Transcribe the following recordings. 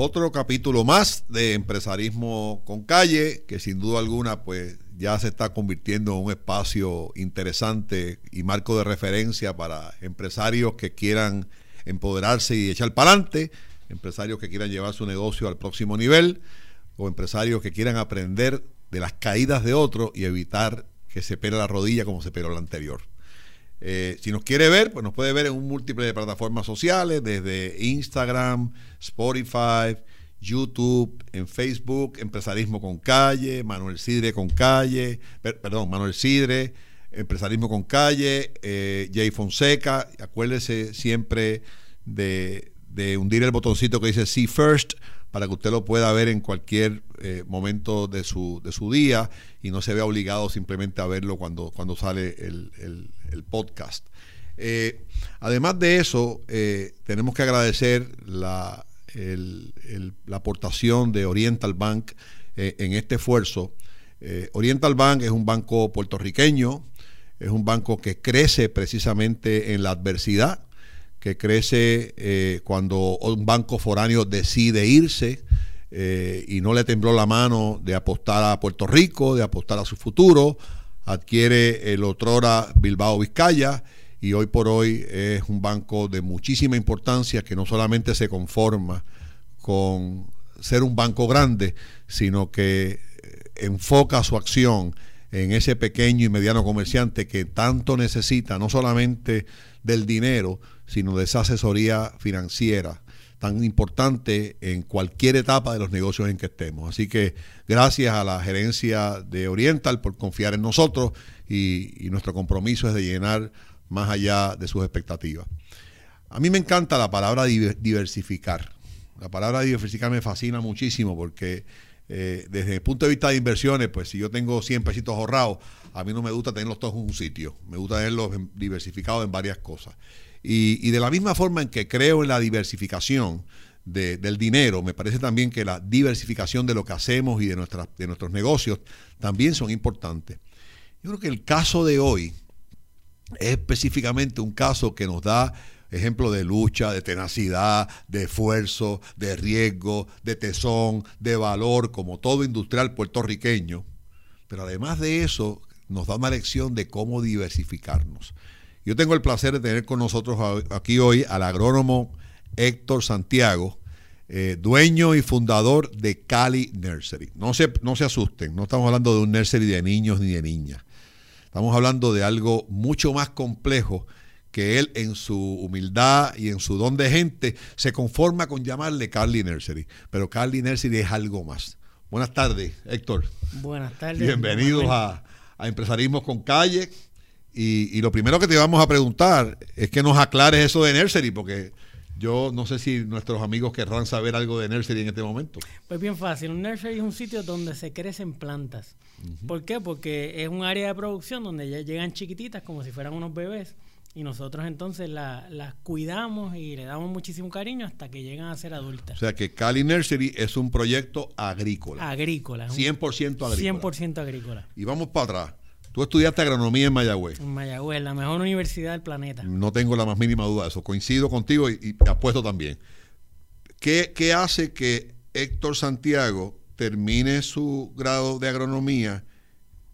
otro capítulo más de empresarismo con calle, que sin duda alguna pues ya se está convirtiendo en un espacio interesante y marco de referencia para empresarios que quieran empoderarse y echar para adelante, empresarios que quieran llevar su negocio al próximo nivel o empresarios que quieran aprender de las caídas de otros y evitar que se pere la rodilla como se peró la anterior. Eh, si nos quiere ver, pues nos puede ver en un múltiple de plataformas sociales, desde Instagram, Spotify, YouTube, en Facebook, Empresarismo con Calle, Manuel Sidre con Calle, perdón, Manuel Sidre, Empresarismo con Calle, eh, Jay Fonseca. Acuérdese siempre de, de hundir el botoncito que dice See First para que usted lo pueda ver en cualquier eh, momento de su, de su día y no se vea obligado simplemente a verlo cuando, cuando sale el, podcast. Eh, además de eso, eh, tenemos que agradecer la, la, aportación de Oriental Bank en este esfuerzo. Oriental Bank es un banco puertorriqueño, es un banco que crece precisamente en la adversidad que crece eh, cuando un banco foráneo decide irse eh, y no le tembló la mano de apostar a Puerto Rico, de apostar a su futuro, adquiere el otrora Bilbao Vizcaya y hoy por hoy es un banco de muchísima importancia que no solamente se conforma con ser un banco grande, sino que eh, enfoca su acción en ese pequeño y mediano comerciante que tanto necesita, no solamente del dinero, sino de esa asesoría financiera tan importante en cualquier etapa de los negocios en que estemos. Así que gracias a la gerencia de Oriental por confiar en nosotros y, nuestro compromiso es de llenar más allá de sus expectativas. A mí me encanta la palabra diversificar. La palabra diversificar me fascina muchísimo porque eh, desde el punto de vista de inversiones, pues si yo tengo 100 pesitos ahorrados, a mí no me gusta tenerlos todos en un sitio, me gusta tenerlos diversificados en varias cosas. Y, de la misma forma en que creo en la diversificación del dinero, me parece también que la diversificación de lo que hacemos y de, de nuestros negocios también son importantes. Yo creo que el caso de hoy es específicamente un caso que nos da ejemplo de lucha, de tenacidad, de esfuerzo, de riesgo, de tesón, de valor, como todo industrial puertorriqueño. Pero además de eso, nos da una lección de cómo diversificarnos. Yo tengo el placer de tener con nosotros aquí hoy al agrónomo Héctor Santiago, eh, dueño y fundador de Cali Nursery. No se, no se asusten, no estamos hablando de un nursery de niños ni de niñas. Estamos hablando de algo mucho más complejo que él en su humildad y en su don de gente se conforma con llamarle Carly Nursery. Pero Carly Nursery es algo más. Buenas tardes, Héctor. Buenas tardes. Bienvenidos a, a Empresarismo con Calle. Y, lo primero que te vamos a preguntar es que nos aclares eso de nursery, porque yo no sé si nuestros amigos querrán saber algo de nursery en este momento. Pues bien fácil, un nursery es un sitio donde se crecen plantas. ¿Por qué? Porque es un área de producción donde ya llegan chiquititas como si fueran unos bebés y nosotros entonces las cuidamos y le damos muchísimo cariño hasta que llegan a ser adultas. O sea que Cali Nursery es un proyecto agrícola. Agrícola. 100% agrícola. 100% agrícola. Y vamos para atrás. Tú estudiaste agronomía en Mayagüez. En Mayagüez, la mejor universidad del planeta. No tengo la más mínima duda de eso. Coincido contigo y, apuesto también. ¿Qué, ¿Qué, hace que Héctor Santiago termine su grado de agronomía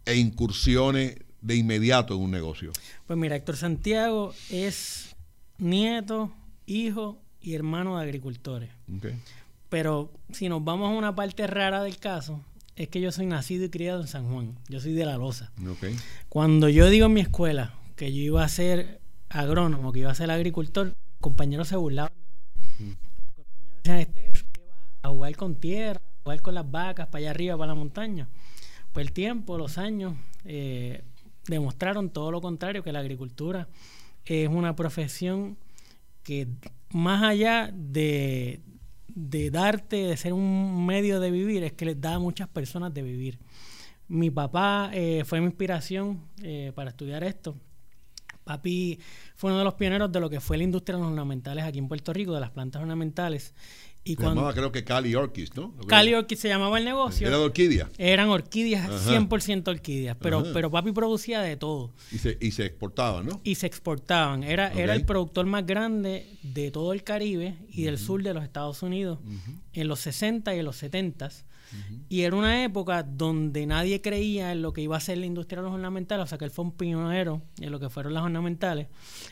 e incursione de inmediato en un negocio? Pues mira, Héctor Santiago es nieto, hijo y hermano de agricultores. Pero si nos vamos a una parte rara del caso, es que yo soy nacido y criado en San Juan. Yo soy de La Loza. Cuando yo digo en mi escuela que yo iba a ser agrónomo, que iba a ser agricultor, compañeros se burlaban. Mm. A jugar con tierra, a jugar con las vacas, para allá arriba, para la montaña. Pues el tiempo, los años, eh, demostraron todo lo contrario, que la agricultura es una profesión que más allá de, de darte, de ser un medio de vivir, es que les da a muchas personas de vivir. Mi papá eh, fue mi inspiración eh, para estudiar esto. Papi fue uno de los pioneros de lo que fue la industria de los ornamentales aquí en Puerto Rico, de las plantas ornamentales. Y se llamaba creo que Cali Orchis, ¿no? Cali Orchis se llamaba el negocio. ¿Era de orquídeas? Eran orquídeas, 100% orquídeas, pero, pero papi producía de todo. Y se, y se exportaban, ¿no? Y se exportaban. Era, era el productor más grande de todo el Caribe y del sur de los Estados Unidos en los 60 y en los 70. Y era una época donde nadie creía en lo que iba a ser la industria de los ornamentales, o sea que él fue un pionero en lo que fueron las ornamentales.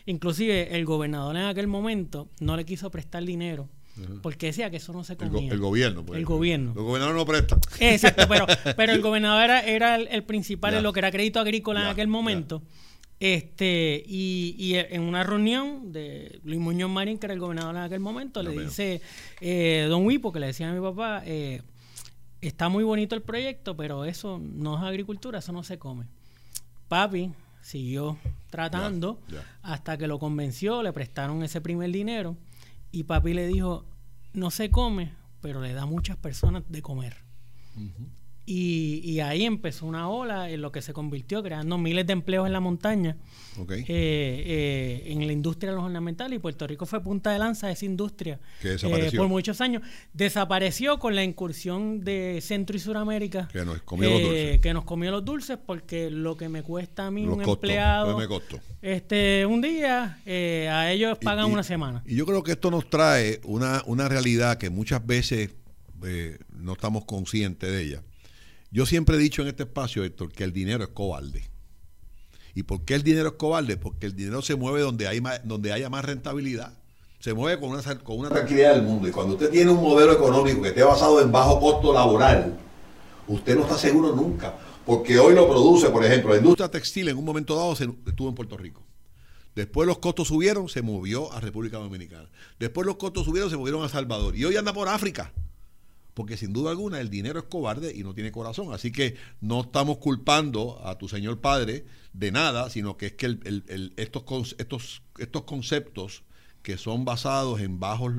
Inclusive el gobernador en aquel momento no le quiso prestar dinero porque decía que eso no se comía. El, gobierno, pues. El gobierno. Los gobernadores no prestan. Exacto, pero, pero el gobernador era, el, principal en lo que era crédito agrícola en aquel momento. Este, y, y, en una reunión de Luis Muñoz Marín, que era el gobernador en aquel momento, le dice eh, Don Wipo, que le decía a mi papá, eh, está muy bonito el proyecto, pero eso no es agricultura, eso no se come. Papi siguió tratando hasta que lo convenció, le prestaron ese primer dinero y papi le dijo, no se come, pero le da a muchas personas de comer. Y, y, ahí empezó una ola en lo que se convirtió, creando miles de empleos en la montaña, eh, eh, en la industria de los ornamentales. Y Puerto Rico fue punta de lanza de esa industria eh, por muchos años. Desapareció con la incursión de Centro y Suramérica, que nos comió los dulces. Que nos comió los dulces, porque lo que me cuesta a mí un empleado este un día, a ellos pagan una semana. Y yo creo que esto nos trae una, una realidad que muchas veces no estamos conscientes de ella yo siempre he dicho en este espacio, Héctor, que el dinero es cobarde. ¿Y por qué el dinero es cobarde? Porque el dinero se mueve donde, hay donde haya más rentabilidad. Se mueve con una, con una tranquilidad del mundo. Y cuando usted tiene un modelo económico que esté basado en bajo costo laboral, usted no está seguro nunca. Porque hoy lo produce, por ejemplo, la industria textil en un momento dado estuvo en Puerto Rico. Después los costos subieron, se movió a República Dominicana. Después los costos subieron, se movieron a Salvador. Y hoy anda por África porque sin duda alguna el dinero es cobarde y no tiene corazón. Así que no estamos culpando a tu señor padre de nada, sino que es que estos, estos, estos conceptos que son basados en bajos,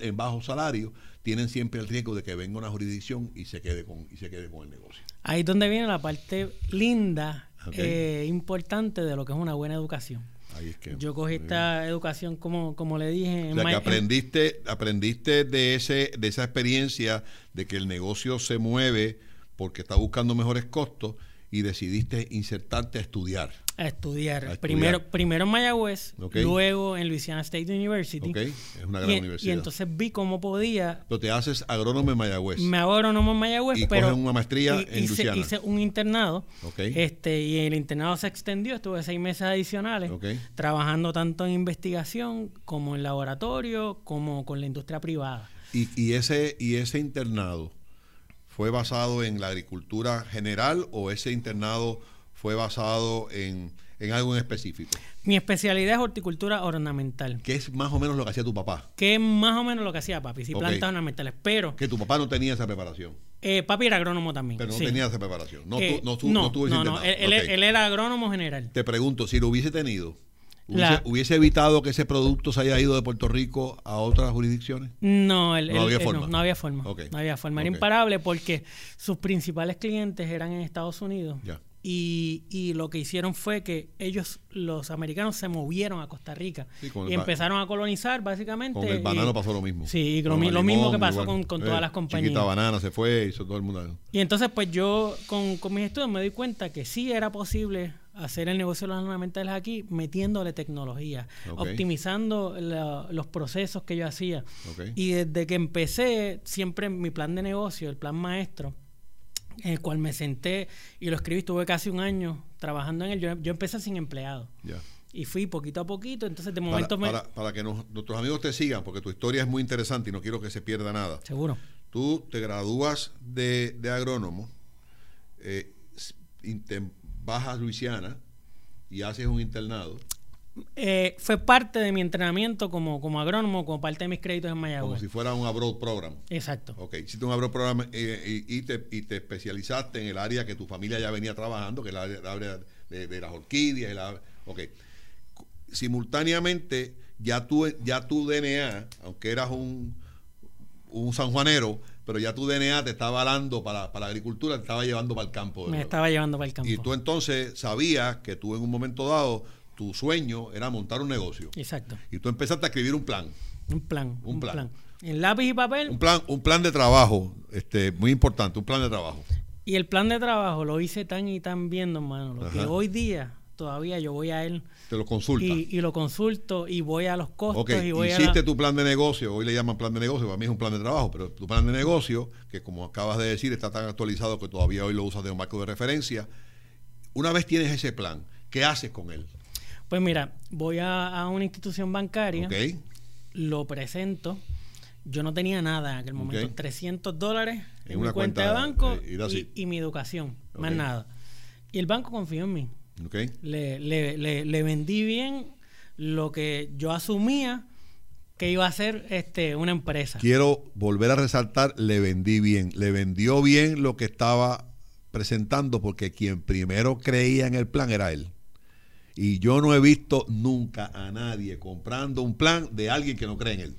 en bajos salarios tienen siempre el riesgo de que venga una jurisdicción y se quede con, y se quede con el negocio. Ahí es donde viene la parte linda, e importante de lo que es una buena educación. Yo cogí esta educación como, como le dije. O sea, que aprendiste, aprendiste de, ese, de esa experiencia de que el negocio se mueve porque está buscando mejores costos y decidiste insertarte a estudiar. A estudiar. Primero, primero en Mayagüez, luego en Louisiana State University. Es una gran universidad. Y entonces vi cómo podía. Pero te haces agrónomo en Mayagüez. Me hago agrónomo en Mayagüez, y pero. una maestría en hice. Hice un internado. Este, y el internado se extendió, estuve seis meses adicionales. Trabajando tanto en investigación como en laboratorio, como con la industria privada. Y, y ese, y ese internado fue basado en la agricultura general o ese internado fue basado en, algo en específico? Mi especialidad es horticultura ornamental. ¿Qué es más o menos lo que hacía tu papá? Que es más o menos lo que hacía papi, sí, plantas ornamentales, pero... Que tu papá no tenía esa preparación. Eh, papi era agrónomo también. Pero no tenía esa preparación. No, eh, no, no, tuvo no, no, él, él, era agrónomo general. Te pregunto, si lo hubiese tenido, ¿Hubiese, evitado que ese producto se haya ido de Puerto Rico a otras jurisdicciones? No, no, había forma. no, había forma. No había forma. Era imparable porque sus principales clientes eran en Estados Unidos. Y, y, lo que hicieron fue que ellos, los americanos, se movieron a Costa Rica y empezaron a colonizar, básicamente. Con el banano pasó lo mismo. Sí, lo, mismo que pasó con, con todas las compañías. Chiquita banana se fue, hizo todo el mundo. Y entonces, pues yo, con, con mis estudios, me di cuenta que sí era posible hacer el negocio de los ornamentales aquí metiéndole tecnología, optimizando los procesos que yo hacía. Y desde que empecé, siempre mi plan de negocio, el plan maestro, en el cual me senté y lo escribí, estuve casi un año trabajando en él. Yo, empecé sin empleado. Y fui poquito a poquito, entonces de momento para, Para, que nuestros amigos te sigan, porque tu historia es muy interesante y no quiero que se pierda nada. Seguro. Tú te gradúas de, agrónomo, eh, vas a Luisiana y haces un internado. Eh, fue parte de mi entrenamiento como, como agrónomo, como parte de mis créditos en Mayagüez. Como si fuera un abroad program. Exacto. Ok, hiciste un abroad program eh, y, te, y, te, especializaste en el área que tu familia ya venía trabajando, que es la área, de, las orquídeas. La, ok. Simultáneamente, ya tu, ya tu DNA, aunque eras un, un sanjuanero, pero ya tu DNA te estaba hablando para, la agricultura, te estaba llevando para el campo. Me estaba llevando para el campo. Y tú entonces sabías que tú en un momento dado, tu sueño era montar un negocio. Exacto. Y tú empezaste a escribir un plan. Un plan. Un, plan. En lápiz y papel. Un plan, un plan de trabajo, este, muy importante, un plan de trabajo. Y el plan de trabajo lo hice tan y tan bien, hermano, lo que hoy día todavía yo voy a él. Te lo consulta. Y, lo consulto y voy a los costos y voy Hiciste tu plan de negocio, hoy le llaman plan de negocio, para mí es un plan de trabajo, pero tu plan de negocio, que como acabas de decir, está tan actualizado que todavía hoy lo usas de un marco de referencia. Una vez tienes ese plan, ¿qué haces con él? Pues mira, voy a, una institución bancaria, lo presento. Yo no tenía nada en aquel momento, 300 dólares en, una mi cuenta, de banco eh, y, mi educación, más nada. Y el banco confió en mí. Le, le, le, vendí bien lo que yo asumía que iba a ser este, una empresa. Quiero volver a resaltar, le vendí bien. Le vendió bien lo que estaba presentando porque quien primero creía en el plan era él. Y yo no he visto nunca a nadie comprando un plan de alguien que no cree en él.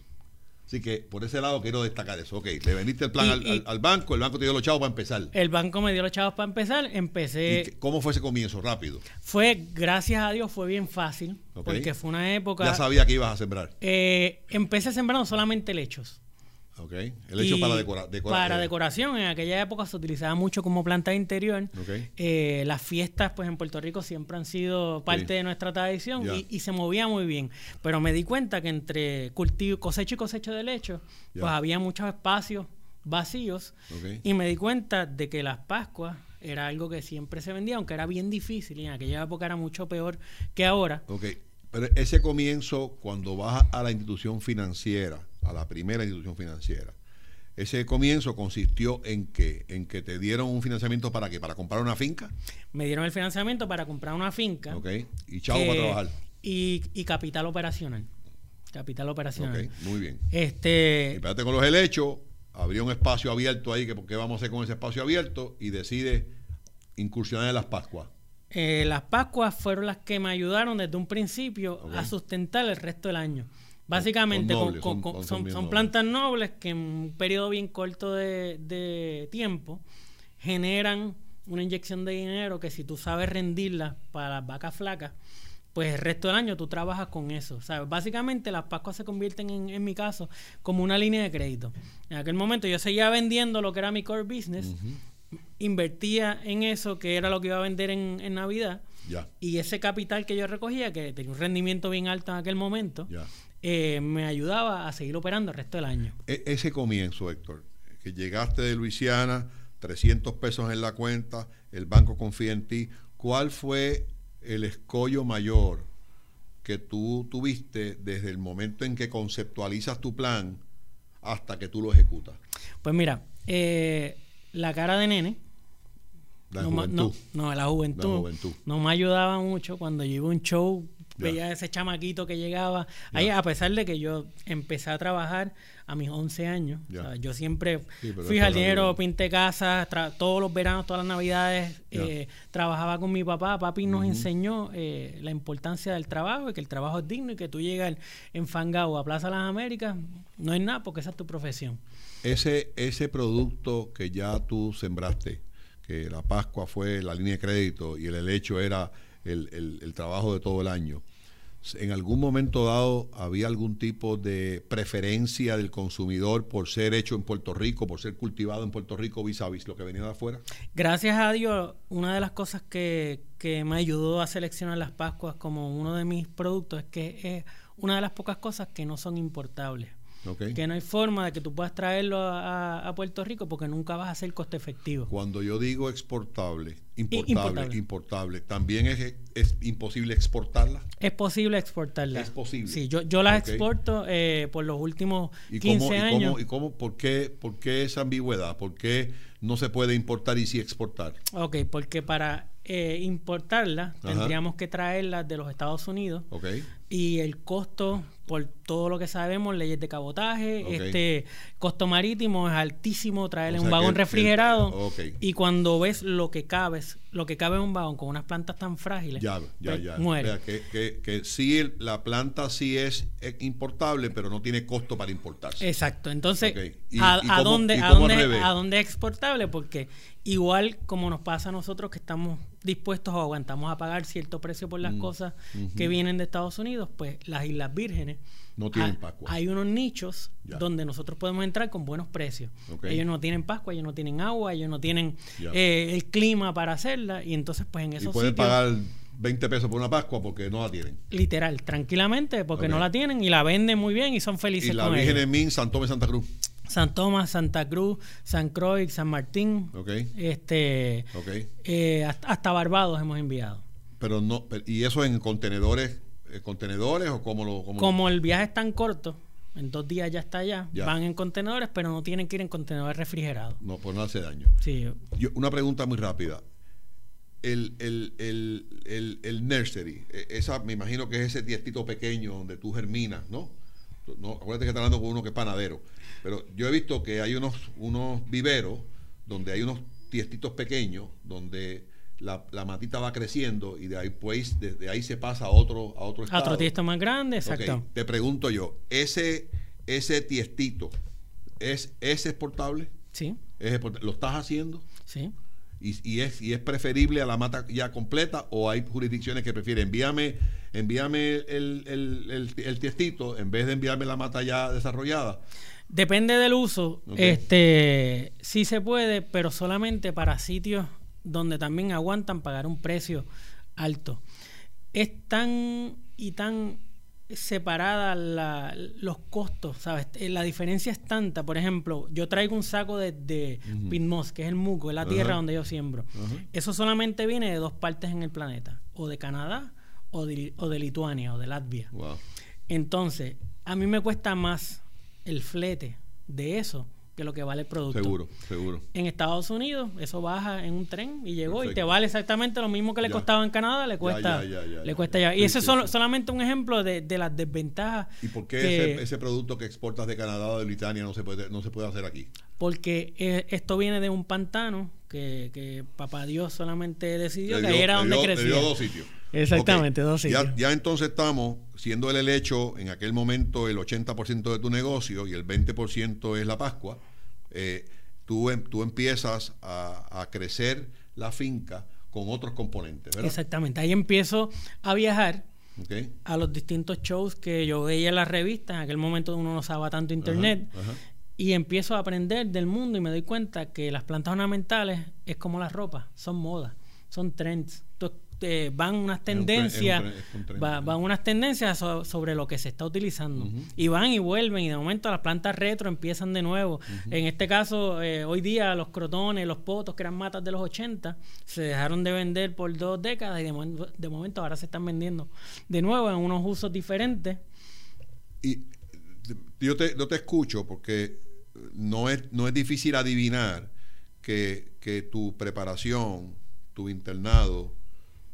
Así que por ese lado quiero destacar eso. Ok, le vendiste el plan al, banco, el banco te dio los chavos para empezar. El banco me dio los chavos para empezar, empecé... ¿Cómo fue ese comienzo? Rápido. Fue, gracias a Dios, fue bien fácil, porque fue una época... Ya sabía que ibas a sembrar. Eh, empecé sembrando solamente lechos. El hecho para decorar. para eh. decoración, en aquella época se utilizaba mucho como planta interior. Eh, las fiestas, pues en Puerto Rico siempre han sido parte de nuestra tradición y, se movía muy bien. Pero me di cuenta que entre cultivo, cosecho y cosecho de lecho, pues había muchos espacios vacíos y me di cuenta de que las Pascuas era algo que siempre se vendía, aunque era bien difícil y en aquella época era mucho peor que ahora. Pero ese comienzo, cuando vas a la institución financiera, a la primera institución financiera. Ese comienzo consistió en que, en que te dieron un financiamiento para qué, para comprar una finca. Me dieron el financiamiento para comprar una finca. Ok. Y chavo para trabajar. Y, capital operacional. Capital operacional. Ok, muy bien. Este. Y espérate con los helechos, abrió un espacio abierto ahí, que qué vamos a hacer con ese espacio abierto, y decide incursionar en las Pascuas. Eh, las Pascuas fueron las que me ayudaron desde un principio a sustentar el resto del año. Básicamente son, plantas nobles que en un periodo bien corto de, tiempo generan una inyección de dinero que si tú sabes rendirla para las vacas flacas, pues el resto del año tú trabajas con eso. ¿sabes? Básicamente las Pascuas se convierten en, en mi caso como una línea de crédito. En aquel momento yo seguía vendiendo lo que era mi core business, invertía en eso que era lo que iba a vender en, en Navidad. Y ese capital que yo recogía, que tenía un rendimiento bien alto en aquel momento, eh, me ayudaba a seguir operando el resto del año. E, ese comienzo, Héctor, que llegaste de Luisiana, 300 pesos en la cuenta, el banco confía en ti, ¿cuál fue el escollo mayor que tú tuviste desde el momento en que conceptualizas tu plan hasta que tú lo ejecutas? Pues mira, eh, la cara de nene. La juventud. No, la juventud. No me ayudaba mucho cuando yo iba a un show veía ese chamaquito que llegaba. Ahí, a pesar de que yo empecé a trabajar a mis 11 años, yo siempre fui al dinero, pinté casas, todos los veranos, todas las navidades, eh, trabajaba con mi papá. Papi nos enseñó eh, la importancia del trabajo y que el trabajo es digno y que tú llegas en Fangao a Plaza Las Américas, no es nada porque esa es tu profesión. Ese, ese producto que ya tú sembraste, que la Pascua fue la línea de crédito y el helecho era el, el, trabajo de todo el año. ¿En algún momento dado había algún tipo de preferencia del consumidor por ser hecho en Puerto Rico, por ser cultivado en Puerto Rico vis a vis lo que venía de afuera? Gracias a Dios, una de las cosas que, que me ayudó a seleccionar las Pascuas como uno de mis productos es que es una de las pocas cosas que no son importables. Que no hay forma de que tú puedas traerlo a, Puerto Rico porque nunca vas a ser coste efectivo. Cuando yo digo exportable, importable, importable, ¿también es, es, imposible exportarla? Es posible exportarla. Es posible. Sí, yo, yo las exporto eh, por los últimos 15 años. ¿Y, cómo, por, qué, por qué esa ambigüedad? ¿Por qué no se puede importar y sí exportar? Ok, porque para eh, importarla tendríamos que traerla de los Estados Unidos. Okay. Y el costo por todo lo que sabemos, leyes de cabotaje, este costo marítimo es altísimo traerle un vagón refrigerado y cuando ves lo que cabes, lo que cabe en un vagón con unas plantas tan frágiles, ya, ya, pues, ya. muere. que, que, que, sí la planta sí es importable, pero no tiene costo para importarse. Exacto. Entonces, a, dónde, a, dónde, ¿a dónde es exportable? Porque igual como nos pasa a nosotros que estamos dispuestos o aguantamos a pagar cierto precio por las mm, cosas que vienen de Estados Unidos, pues las Islas Vírgenes no tienen Pascua. Hay unos nichos donde nosotros podemos entrar con buenos precios. Ellos no tienen Pascua, ellos no tienen agua, ellos no tienen eh, el clima para hacerla y entonces pues en esos y pueden pagar 20 pesos por una Pascua porque no la tienen. Literal, tranquilamente porque no la tienen y la venden muy bien y son felices y la Virgen Min, San Santa Cruz. San Tomás, Santa Cruz, San Croix, San Martín. Este, eh, hasta, Barbados hemos enviado. Pero no, y eso en contenedores, eh, contenedores o como lo, como, el viaje es tan corto, en dos días ya está allá, van en contenedores, pero no tienen que ir en contenedores refrigerados. No, pues no hace daño. Sí. una pregunta muy rápida. El, el, el, el, nursery, e, esa me imagino que es ese tiestito pequeño donde tú germinas, ¿no? no acuérdate que estás hablando con uno que es panadero. Pero yo he visto que hay unos, unos viveros donde hay unos tiestitos pequeños donde la, matita va creciendo y de ahí pues desde ahí se pasa a otro a otro estado. otro tiesto más grande, exacto. Te pregunto yo, ese ese tiestito es es exportable? Sí. ¿Lo estás haciendo? Sí. Y, y, es, y es preferible a la mata ya completa o hay jurisdicciones que prefieren envíame envíame el, el, el tiestito en vez de enviarme la mata ya desarrollada Depende del uso. Este sí se puede, pero solamente para sitios donde también aguantan pagar un precio alto. Es tan y tan separada los costos, ¿sabes? Eh, la diferencia es tanta. Por ejemplo, yo traigo un saco de, de que es el muco, es la tierra donde yo siembro. Eso solamente viene de dos partes en el planeta, o de Canadá o de, o de Lituania o de Latvia. Entonces, a mí me cuesta más el flete de eso que lo que vale el producto. Seguro, seguro. En Estados Unidos, eso baja en un tren y llegó y te vale exactamente lo mismo que le costaba en Canadá, le cuesta ya, le cuesta ya. Y ese es solamente un ejemplo de, las desventajas. ¿Y por qué ese, producto que exportas de Canadá o de Britania no se puede, no se puede hacer aquí? Porque eh, esto viene de un pantano que, que papá Dios solamente decidió que era donde crecía. Le dio dos sitios. Exactamente, dos sitios. Ya, entonces estamos, siendo el helecho en aquel momento el 80% de tu negocio y el 20% es la Pascua, eh, tú, em, tú empiezas a, crecer la finca con otros componentes, ¿verdad? Exactamente, ahí empiezo a viajar a los distintos shows que yo veía en las revistas, en aquel momento uno no usaba tanto internet, y empiezo a aprender del mundo y me doy cuenta que las plantas ornamentales es como la ropa, son modas, son trends. Van unas tendencias, van unas tendencias sobre lo que se está utilizando. Y van y vuelven, y de momento las plantas retro empiezan de nuevo. En este caso, eh, hoy día los crotones, los potos, que eran matas de los 80, se dejaron de vender por dos décadas y de, momento ahora se están vendiendo de nuevo en unos usos diferentes. Y yo te, te escucho porque no es, no es difícil adivinar que, que tu preparación, tu internado,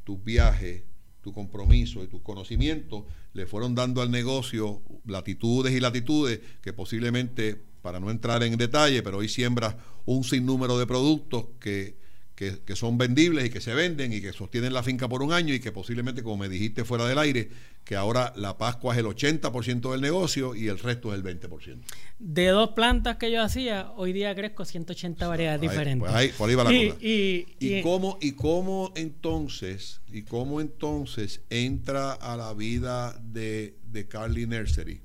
tus viajes, tu compromiso y tus conocimientos le fueron dando al negocio latitudes y latitudes que posiblemente, para no entrar en detalle, pero hoy siembras un sinnúmero de productos que que, son vendibles y que se venden y que sostienen la finca por un año y que posiblemente, como me dijiste fuera del aire, que ahora la Pascua es el 80% del negocio y el resto es el 20%. De dos plantas que yo hacía, hoy día crezco 180 variedades diferentes. Pues por ahí va la cosa. Y, cómo, ¿Y cómo entonces, y cómo entonces entra a la vida de, de Carly Nursery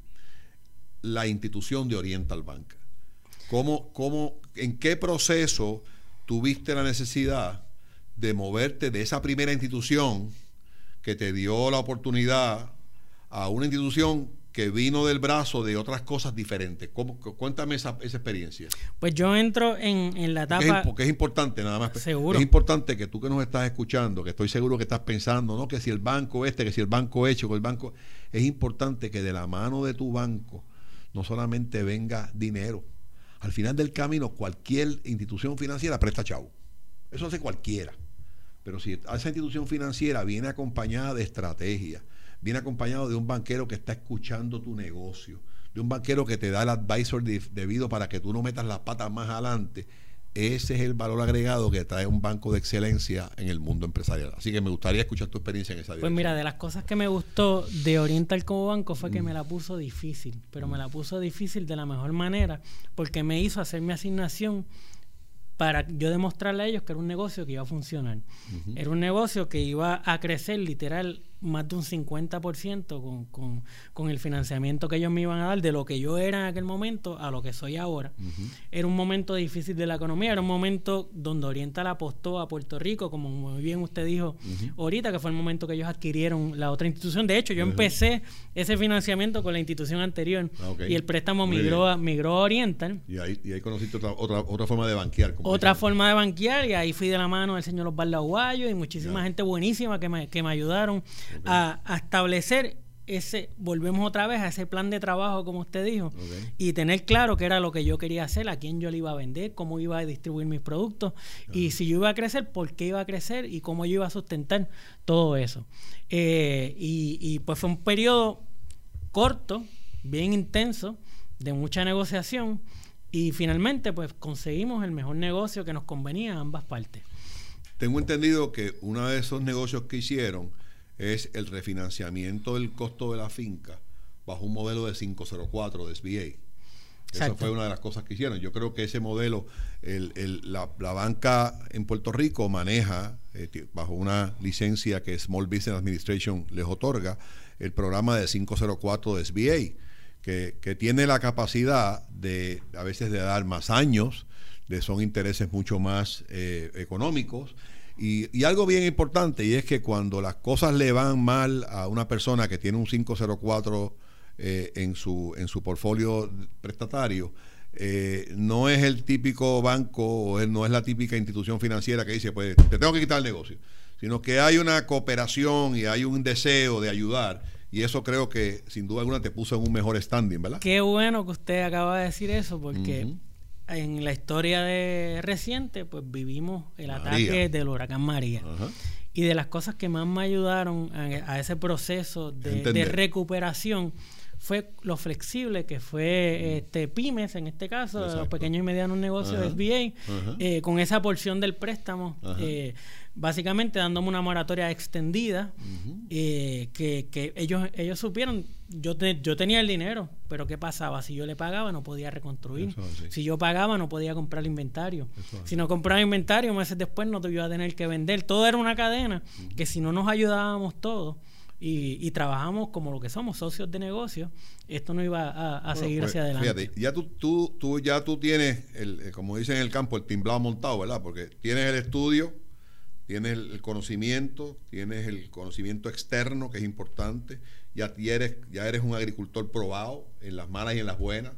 la institución de Oriental Bank? ¿Cómo, cómo, ¿En qué proceso tuviste la necesidad de moverte de esa primera institución que te dio la oportunidad a una institución que vino del brazo de otras cosas diferentes. ¿Cómo, cuéntame esa, experiencia. Pues yo entro en, la etapa... Porque es, importante, nada más. Seguro. Es importante que tú que nos estás escuchando, que estoy seguro que estás pensando, ¿no? Que si el banco este, que si el banco hecho, que el banco... Es importante que de la mano de tu banco no solamente venga dinero, al final del camino, cualquier institución financiera presta chavo. Eso hace cualquiera. Pero si esa institución financiera viene acompañada de estrategia, viene acompañado de un banquero que está escuchando tu negocio, de un banquero que te da el advisor debido para que tú no metas las patas más adelante, ese es el valor agregado que trae un banco de excelencia en el mundo empresarial. Así que me gustaría escuchar tu experiencia en esa dirección. Pues mira, de las cosas que me gustó de Oriental como banco fue que mm. me la puso difícil, pero me la puso difícil de la mejor manera porque me hizo hacer mi asignación para yo demostrarle a ellos que era un negocio que iba a funcionar. Era un negocio que iba a crecer literal más de un 50% con, con, con, el financiamiento que ellos me iban a dar de lo que yo era en aquel momento a lo que soy ahora. Era un momento difícil de la economía, era un momento donde Oriental apostó a Puerto Rico, como muy bien usted dijo ahorita, que fue el momento que ellos adquirieron la otra institución. De hecho, yo empecé ese financiamiento con la institución anterior ah, y el préstamo migró a, migró a Oriental. Y ahí, y ahí conociste otra, otra, otra forma de banquear. otra forma de banquear y ahí fui de la mano del señor Osvaldo Aguayo y muchísima gente buenísima que me, que me ayudaron a, establecer ese, volvemos otra vez a ese plan de trabajo, como usted dijo, y tener claro qué era lo que yo quería hacer, a quién yo le iba a vender, cómo iba a distribuir mis productos, y si yo iba a crecer, por qué iba a crecer y cómo yo iba a sustentar todo eso. Eh, y, y pues fue un periodo corto, bien intenso, de mucha negociación, y finalmente pues conseguimos el mejor negocio que nos convenía a ambas partes. Tengo entendido que uno de esos negocios que hicieron es el refinanciamiento del costo de la finca bajo un modelo de 504 de SBA. Esa fue una de las cosas que hicieron. Yo creo que ese modelo, la, banca en Puerto Rico maneja, eh, bajo una licencia que Small Business Administration les otorga, el programa de 504 de SBA, que, que tiene la capacidad de, a veces, de dar más años, de son intereses mucho más eh, económicos y, algo bien importante, y es que cuando las cosas le van mal a una persona que tiene un 504 eh, en, su, en su portfolio prestatario, eh, no es el típico banco o no es la típica institución financiera que dice, pues te tengo que quitar el negocio, sino que hay una cooperación y hay un deseo de ayudar. Y eso creo que sin duda alguna te puso en un mejor standing, ¿verdad? Qué bueno que usted acaba de decir eso, porque en la historia de reciente, pues vivimos el ataque del huracán María. Y de las cosas que más me ayudaron a, ese proceso de, recuperación fue lo flexible que fue este pymes en este caso los pequeños y medianos negocios de SBA eh, con esa porción del préstamo eh, básicamente dándome una moratoria extendida, eh, que, ellos, ellos supieron, yo, yo tenía el dinero, pero ¿qué pasaba? Si yo le pagaba no podía reconstruir, si yo pagaba no podía comprar inventario, si no compraba inventario meses después no te iba a tener que vender, todo era una cadena que si no nos ayudábamos todos, y, trabajamos como lo que somos, socios de negocio, esto no iba a, seguir pues, hacia adelante. Fíjate, ya tú, tú, tú, ya tú tienes, el, como dicen en el campo, el timblado montado, ¿verdad? Porque tienes el estudio, tienes el conocimiento, tienes el conocimiento externo que es importante, ya eres, ya eres un agricultor probado en las malas y en las buenas,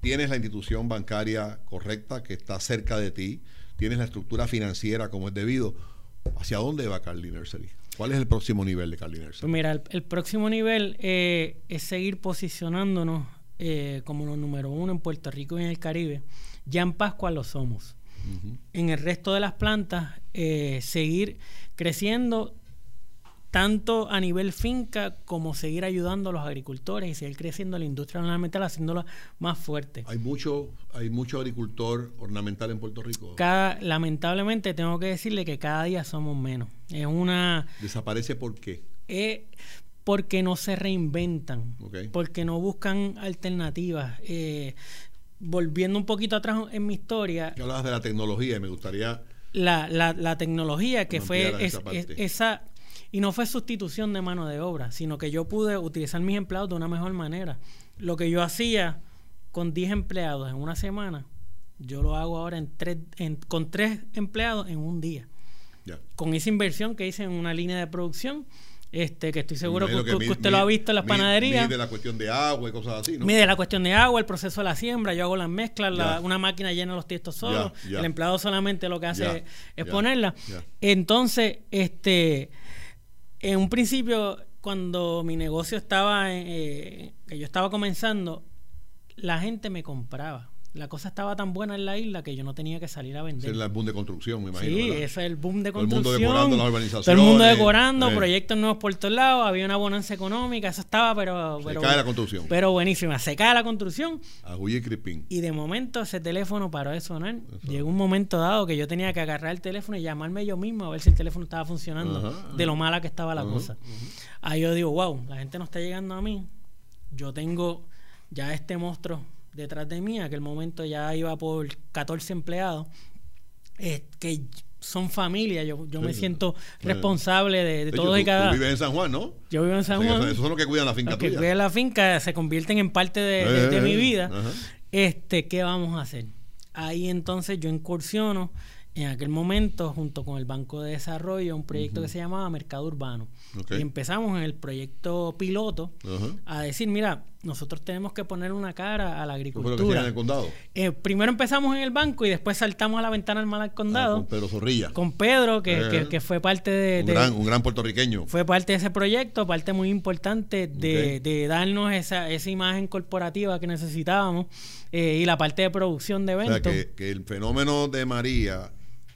tienes la institución bancaria correcta que está cerca de ti, tienes la estructura financiera como es debido. ¿Hacia dónde va Carly Nursery? ¿Cuál es el próximo nivel de Nursery? Pues mira, el, próximo nivel eh, es seguir posicionándonos eh, como los número uno en Puerto Rico y en el Caribe. Ya en Pascua lo somos en el resto de las plantas eh, seguir creciendo tanto a nivel finca como seguir ayudando a los agricultores y seguir creciendo la industria ornamental haciéndola más fuerte. Hay mucho, hay mucho agricultor ornamental en Puerto Rico. Cada, lamentablemente tengo que decirle que cada día somos menos. Es una desaparece por qué. porque no se reinventan, porque no buscan alternativas. Eh, volviendo un poquito atrás en mi historia. Que hablabas de la tecnología y me gustaría. La, la, la tecnología que fue esa, Y no fue sustitución de mano de obra, sino que yo pude utilizar mis empleados de una mejor manera. Lo que yo hacía con 10 empleados en una semana, yo lo hago ahora en tres, en, con 3 empleados en un día. Con esa inversión que hice en una línea de producción este, que estoy seguro que, usted lo ha visto en las panaderías. Mide la cuestión de agua y cosas así, ¿no? Mide la cuestión de agua, el proceso de la siembra, yo hago las mezclas, una máquina llena los tiestos solos, el empleado solamente lo que hace es ponerla. Entonces, este, en un principio, cuando mi negocio estaba, eh, que yo estaba comenzando, la gente me compraba la cosa estaba tan buena en la isla que yo no tenía que salir a vender. Ese es el boom de construcción, me imagino. Sí, ese es el boom de construcción. Todo el mundo decorando las urbanizaciones. Todo el mundo decorando, eh. proyectos nuevos por todos lados, había una bonanza económica, eso estaba, pero. Se cae la construcción. Pero buenísima, se cae la construcción. A y Crispín. Y de momento ese teléfono paró de sonar. Llegó un momento dado que yo tenía que agarrar el teléfono y llamarme yo mismo a ver si el teléfono estaba funcionando, de lo mala que estaba la cosa. Ahí yo digo, wow, la gente no está llegando a mí. Yo tengo ya este monstruo detrás de mí. En aquel momento ya iba por 14 empleados. eh, que son familia. Yo, yo me siento responsable de, de todos y cada. Tú vives en San Juan, ¿no? Yo vivo en San Juan. Eso, son los que cuidan la finca. Los que cuidan la finca se convierten en parte de, de mi vida. Este, ¿qué vamos a hacer? Ahí entonces yo incursiono en aquel momento, junto con el Banco de Desarrollo, un proyecto que se llamaba Mercado Urbano. Y empezamos en el proyecto piloto a decir, mira, nosotros tenemos que poner una cara a la agricultura. ¿Qué fue lo que en el condado? Eh, primero empezamos en el banco y después saltamos a la ventana al mal al condado. Ah, con Pedro Zorrilla. Con Pedro, que, que, fue parte de un, gran, un, gran, puertorriqueño. Fue parte de ese proyecto, parte muy importante de, de darnos esa, esa imagen corporativa que necesitábamos eh, y la parte de producción de eventos. O sea, que, que el fenómeno de María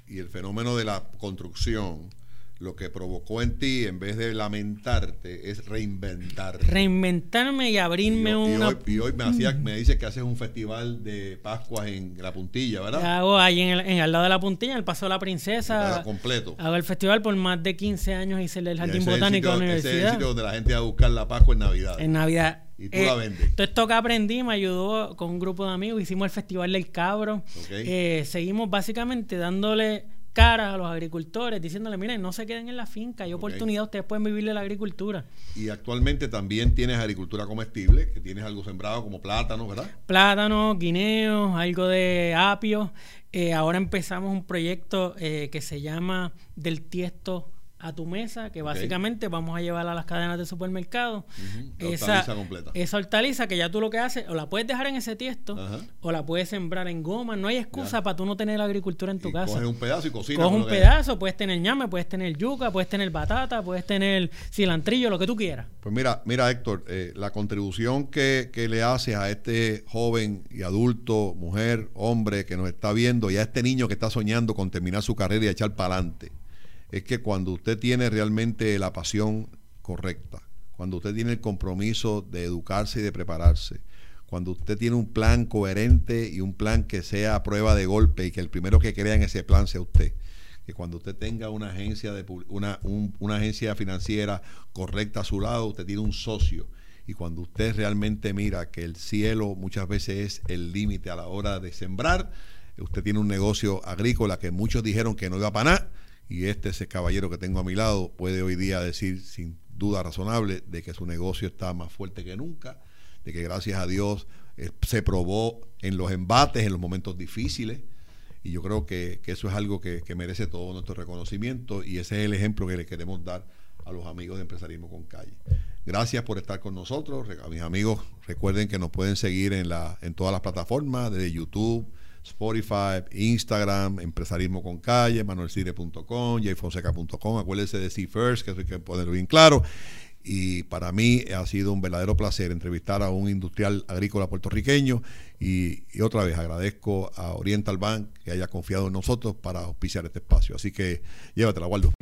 y el fenómeno de la construcción lo que provocó en ti, en vez de lamentarte, es reinventarte. Reinventarme y abrirme un una... Y hoy, me, hacía, me dice que haces un festival de Pascuas en La Puntilla, ¿verdad? Hago ahí en, el, en al lado de La Puntilla, en el Paso de la Princesa. completo. Hago el festival por más de 15 años, hice el Jardín Botánico de la Universidad. Ese es el sitio donde la gente va a buscar la Pascua en Navidad. En Navidad. Y tú la eh, vendes. Todo esto que aprendí me ayudó con un grupo de amigos. Hicimos el Festival del Cabro. Eh, seguimos básicamente dándole caras a los agricultores, diciéndole, miren, no se queden en la finca, hay oportunidad, ustedes pueden vivir de la agricultura. Y actualmente también tienes agricultura comestible, que tienes algo sembrado como plátano, ¿verdad? Plátano, guineos, algo de apio. Eh, ahora empezamos un proyecto eh, que se llama Del Tiesto a tu mesa, que básicamente vamos a llevar a las cadenas de supermercado. esa, hortaliza completa. Esa hortaliza que ya tú lo que haces, o la puedes dejar en ese tiesto, o la puedes sembrar en goma. No hay excusa para tú no tener agricultura en tu casa. Coges un pedazo y cocinas. Coges un pedazo, puedes tener ñame, puedes tener yuca, puedes tener batata, puedes tener cilantrillo, lo que tú quieras. Pues mira, mira Héctor, eh, la contribución que, que le haces a este joven y adulto, mujer, hombre que nos está viendo y a este niño que está soñando con terminar su carrera y echar para adelante es que cuando usted tiene realmente la pasión correcta, cuando usted tiene el compromiso de educarse y de prepararse, cuando usted tiene un plan coherente y un plan que sea a prueba de golpe y que el primero que crea en ese plan sea usted, que cuando usted tenga una agencia de una, una agencia financiera correcta a su lado, usted tiene un socio. Y cuando usted realmente mira que el cielo muchas veces es el límite a la hora de sembrar, usted tiene un negocio agrícola que muchos dijeron que no iba para nada y este, ese caballero que tengo a mi lado, puede hoy día decir sin duda razonable de que su negocio está más fuerte que nunca, de que gracias a Dios eh, se probó en los embates, en los momentos difíciles. Y yo creo que, eso es algo que, merece todo nuestro reconocimiento y ese es el ejemplo que le queremos dar a los amigos de Empresarismo con Calle. Gracias por estar con nosotros. A mis amigos, recuerden que nos pueden seguir en, la, en todas las plataformas, desde YouTube, Spotify, Instagram, Empresarismo con Calle, manuelcire.com, jfonseca.com. Acuérdense de See First, que eso hay que ponerlo bien claro. Y para mí ha sido un verdadero placer entrevistar a un industrial agrícola puertorriqueño. Y, otra vez agradezco a Oriental Bank que haya confiado en nosotros para auspiciar este espacio. Así que llévatela, Waldo.